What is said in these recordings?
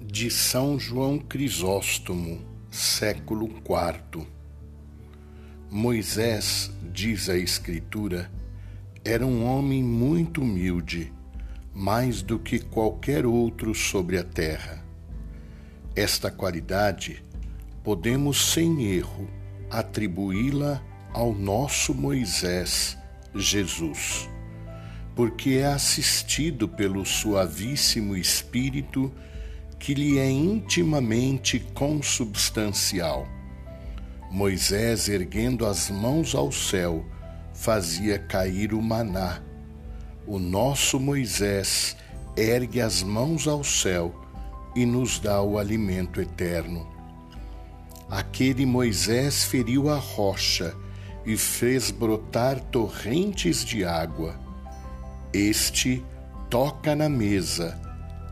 De São João Crisóstomo, século IV. Moisés, diz a Escritura, era um homem muito humilde, mais do que qualquer outro sobre a terra. Esta qualidade podemos sem erro atribuí-la ao nosso Moisés, Jesus, porque é assistido pelo suavíssimo Espírito que lhe é intimamente consubstancial. Moisés, erguendo as mãos ao céu, fazia cair o maná. O nosso Moisés ergue as mãos ao céu e nos dá o alimento eterno. Aquele Moisés feriu a rocha e fez brotar torrentes de água. Este toca na mesa,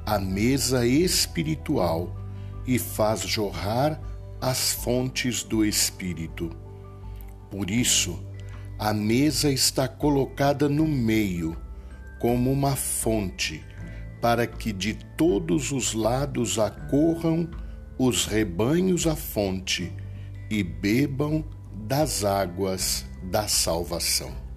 a mesa espiritual, e faz jorrar as fontes do Espírito. Por isso, a mesa está colocada no meio, como uma fonte, para que de todos os lados acorram os rebanhos à fonte e bebam das águas da salvação.